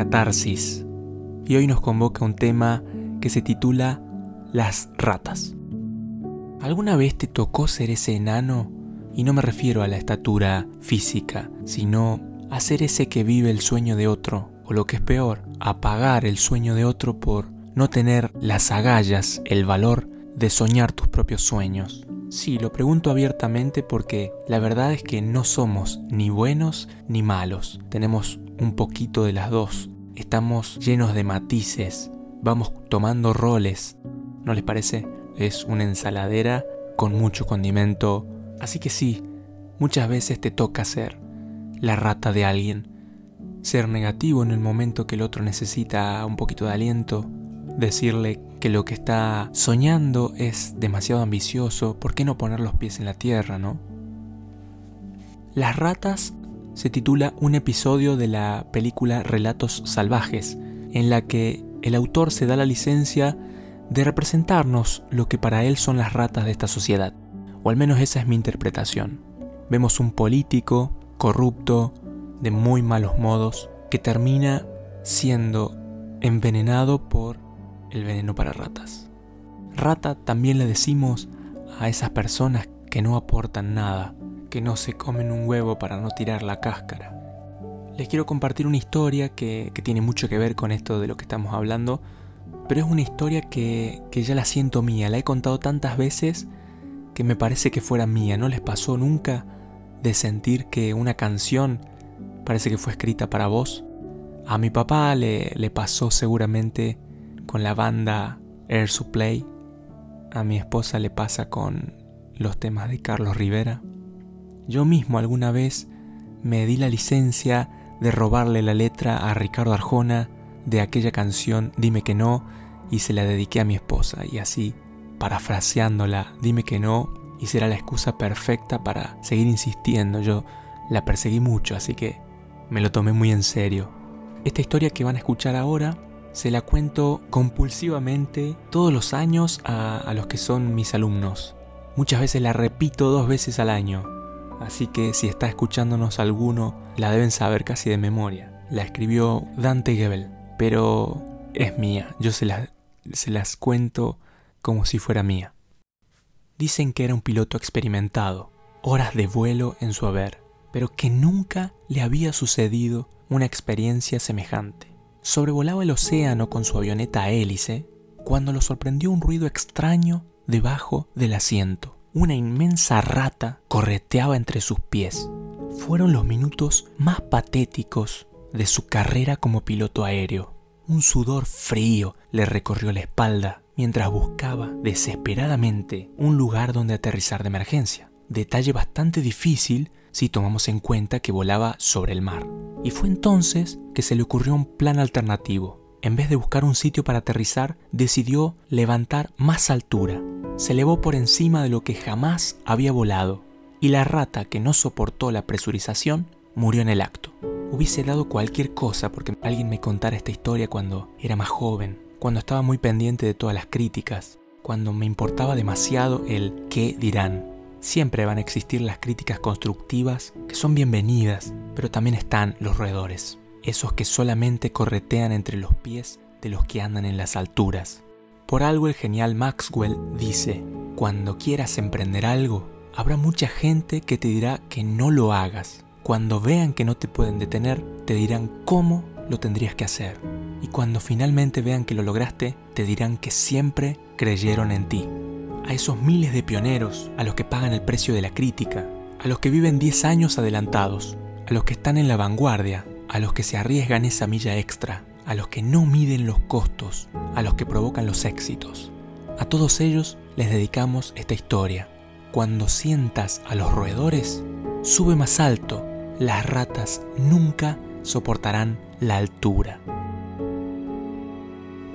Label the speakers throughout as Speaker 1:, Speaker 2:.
Speaker 1: catarsis. Y hoy nos convoca un tema que se titula Las ratas. ¿Alguna vez te tocó ser ese enano? Y no me refiero a la estatura física, sino a ser ese que vive el sueño de otro, o lo que es peor, apagar el sueño de otro por no tener las agallas, el valor de soñar tus propios sueños. Sí, lo pregunto abiertamente porque la verdad es que no somos ni buenos ni malos. Tenemos un poquito de las dos. Estamos llenos de matices. Vamos tomando roles. ¿No les parece? Es una ensaladera con mucho condimento. Así que sí, muchas veces te toca ser la rata de alguien. Ser negativo en el momento que el otro necesita un poquito de aliento decirle que lo que está soñando es demasiado ambicioso, ¿por qué no poner los pies en la tierra, no? Las ratas se titula un episodio de la película Relatos Salvajes, en la que el autor se da la licencia de representarnos lo que para él son las ratas de esta sociedad, o al menos esa es mi interpretación. Vemos un político corrupto, de muy malos modos, que termina siendo envenenado por el veneno para ratas. Rata también le decimos a esas personas que no aportan nada, que no se comen un huevo para no tirar la cáscara. Les quiero compartir una historia que, tiene mucho que ver con esto de lo que estamos hablando, pero es una historia que, que ya la siento mía, la he contado tantas veces que me parece que fuera mía. ¿No les pasó nunca de sentir que una canción parece que fue escrita para vos? A mi papá le, le pasó seguramente con la banda Air Supply. A mi esposa le pasa con los temas de Carlos Rivera. Yo mismo alguna vez me di la licencia de robarle la letra a Ricardo Arjona de aquella canción Dime que no y se la dediqué a mi esposa y así, parafraseándola, dime que no y será la excusa perfecta para seguir insistiendo. Yo la perseguí mucho, así que me lo tomé muy en serio. Esta historia que van a escuchar ahora se la cuento compulsivamente todos los años a, los que son mis alumnos. Muchas veces la repito dos veces al año, así que si está escuchándonos alguno, la deben saber casi de memoria. La escribió Dante Gebel, pero es mía, yo se, se las cuento como si fuera mía. Dicen que era un piloto experimentado, horas de vuelo en su haber, pero que nunca le había sucedido una experiencia semejante sobrevolaba el océano con su avioneta hélice cuando lo sorprendió un ruido extraño debajo del asiento. Una inmensa rata correteaba entre sus pies. Fueron los minutos más patéticos de su carrera como piloto aéreo. Un sudor frío le recorrió la espalda mientras buscaba desesperadamente un lugar donde aterrizar de emergencia. Detalle bastante difícil si tomamos en cuenta que volaba sobre el mar. Y fue entonces que se le ocurrió un plan alternativo. En vez de buscar un sitio para aterrizar, decidió levantar más altura. Se elevó por encima de lo que jamás había volado. Y la rata, que no soportó la presurización, murió en el acto. Hubiese dado cualquier cosa porque alguien me contara esta historia cuando era más joven, cuando estaba muy pendiente de todas las críticas, cuando me importaba demasiado el qué dirán. Siempre van a existir las críticas constructivas que son bienvenidas, pero también están los roedores, esos que solamente corretean entre los pies de los que andan en las alturas. Por algo el genial Maxwell dice, cuando quieras emprender algo, habrá mucha gente que te dirá que no lo hagas. Cuando vean que no te pueden detener, te dirán cómo lo tendrías que hacer. Y cuando finalmente vean que lo lograste, te dirán que siempre creyeron en ti a esos miles de pioneros, a los que pagan el precio de la crítica, a los que viven 10 años adelantados, a los que están en la vanguardia, a los que se arriesgan esa milla extra, a los que no miden los costos, a los que provocan los éxitos. A todos ellos les dedicamos esta historia. Cuando sientas a los roedores, sube más alto. Las ratas nunca soportarán la altura.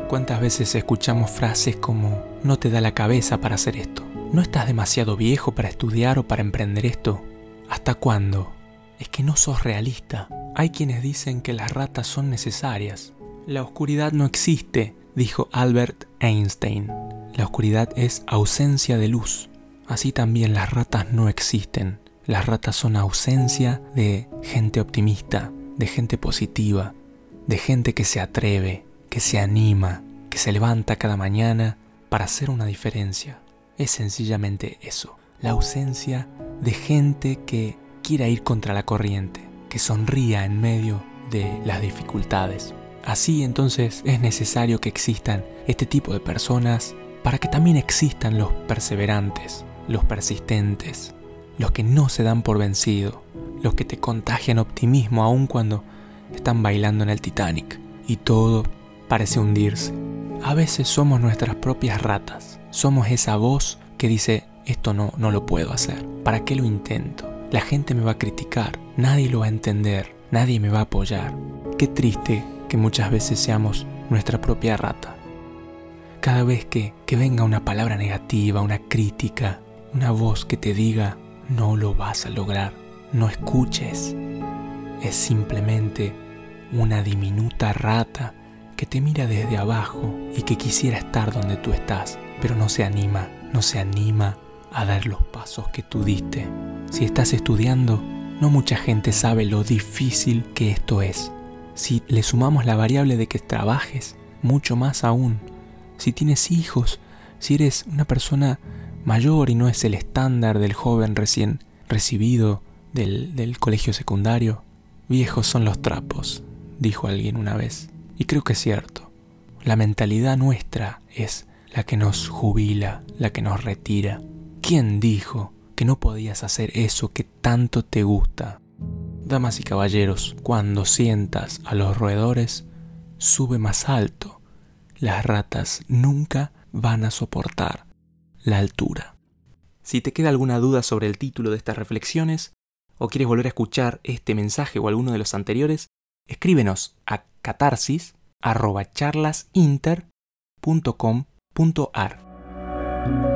Speaker 1: ¿Cuántas veces escuchamos frases como no te da la cabeza para hacer esto? ¿No estás demasiado viejo para estudiar o para emprender esto? ¿Hasta cuándo? Es que no sos realista. Hay quienes dicen que las ratas son necesarias. La oscuridad no existe, dijo Albert Einstein. La oscuridad es ausencia de luz. Así también las ratas no existen. Las ratas son ausencia de gente optimista, de gente positiva, de gente que se atreve, que se anima, que se levanta cada mañana para hacer una diferencia. Es sencillamente eso, la ausencia de gente que quiera ir contra la corriente, sonría en medio de las dificultades. Así entonces es necesario que existan este tipo de personas para que también existan los perseverantes, los persistentes, los que no se dan por vencido, los que te contagian optimismo aun cuando están bailando en el Titanic y todo parece hundirse. A veces somos nuestras propias ratas, somos esa voz que dice, esto no, no lo puedo hacer, ¿para qué lo intento? La gente me va a criticar, nadie lo va a entender, nadie me va a apoyar. Qué triste que muchas veces seamos nuestra propia rata. Cada vez que, que venga una palabra negativa, una crítica, una voz que te diga, no lo vas a lograr, no escuches, es simplemente una diminuta rata que te mira desde abajo y que quisiera estar donde tú estás, pero no se anima, no se anima a dar los pasos que tú diste. Si estás estudiando, no mucha gente sabe lo difícil que esto es. Si le sumamos la variable de que trabajes, mucho más aún. Si tienes hijos, si eres una persona mayor y no es el estándar del joven recién recibido del, del colegio secundario, Viejos son los trapos, dijo alguien una vez. Y creo que es cierto. La mentalidad nuestra es la que nos jubila, la que nos retira. ¿Quién dijo que no podías hacer eso que tanto te gusta? Damas y caballeros, cuando sientas a los roedores, sube más alto. Las ratas nunca van a soportar la altura. Si te queda alguna duda sobre el título de estas reflexiones, o quieres volver a escuchar este mensaje o alguno de los anteriores, escríbenos a catarsis.charlasinter.com.ar.